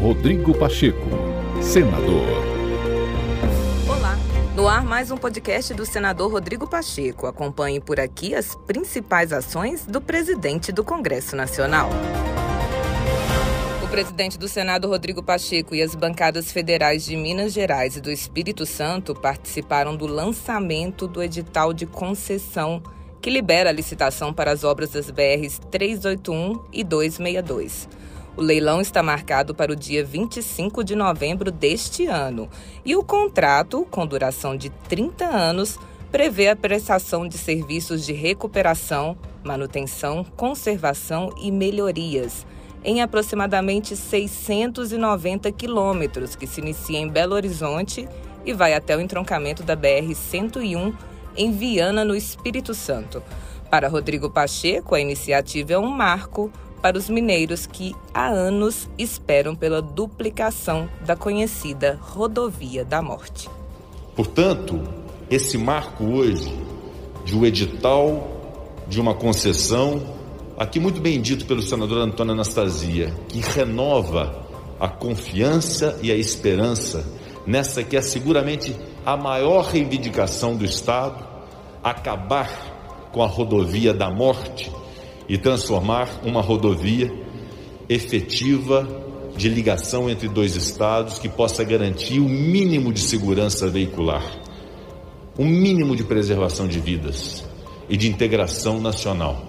Rodrigo Pacheco, senador. Olá, no ar mais um podcast do senador Rodrigo Pacheco. Acompanhe por aqui as principais ações do presidente do Congresso Nacional. O presidente do Senado, Rodrigo Pacheco, e as bancadas federais de Minas Gerais e do Espírito Santo participaram do lançamento do edital de concessão que libera a licitação para as obras das BRs 381 e 262. O leilão está marcado para o dia 25 de novembro deste ano e o contrato, com duração de 30 anos, prevê a prestação de serviços de recuperação, manutenção, conservação e melhorias em aproximadamente 690 quilômetros, que se inicia em Belo Horizonte e vai até o entroncamento da BR-101 em Viana, no Espírito Santo. Para Rodrigo Pacheco, a iniciativa é um marco para os mineiros que há anos esperam pela duplicação da conhecida Rodovia da Morte. Portanto, esse marco hoje de um edital de uma concessão, aqui muito bem dito pelo senador Antônio Anastasia, que renova a confiança e a esperança nessa que é seguramente a maior reivindicação do Estado, acabar com a rodovia da morte e transformar uma rodovia efetiva de ligação entre dois estados que possa garantir o mínimo de segurança veicular, o mínimo de preservação de vidas e de integração nacional.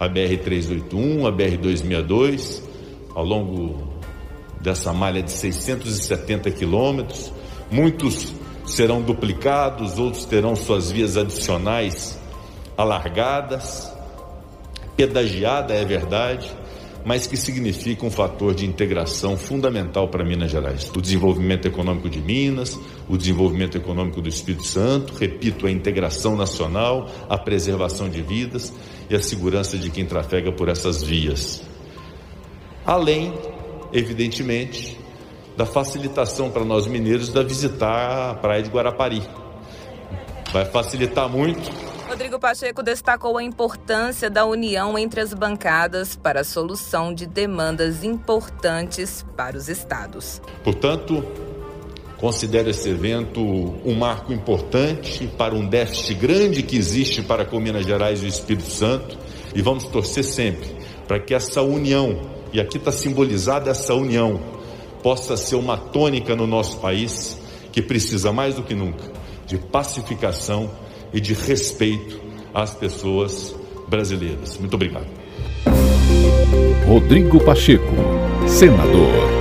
A BR-381, a BR-262, ao longo dessa malha de 670 quilômetros, muitos serão duplicados, outros terão suas vias adicionais alargadas pedagiada, é verdade, mas que significa um fator de integração fundamental para Minas Gerais. O desenvolvimento econômico de Minas, o desenvolvimento econômico do Espírito Santo, repito, a integração nacional, a preservação de vidas e a segurança de quem trafega por essas vias. Além, evidentemente, da facilitação para nós mineiros da visitar a praia de Guarapari. Vai facilitar muito Rodrigo Pacheco destacou a importância da união entre as bancadas para a solução de demandas importantes para os estados. Portanto, considero esse evento um marco importante para um déficit grande que existe para com Minas Gerais e o Espírito Santo e vamos torcer sempre para que essa união, e aqui está simbolizada essa união, possa ser uma tônica no nosso país que precisa mais do que nunca de pacificação e de respeito às pessoas brasileiras. Muito obrigado. Rodrigo Pacheco, senador.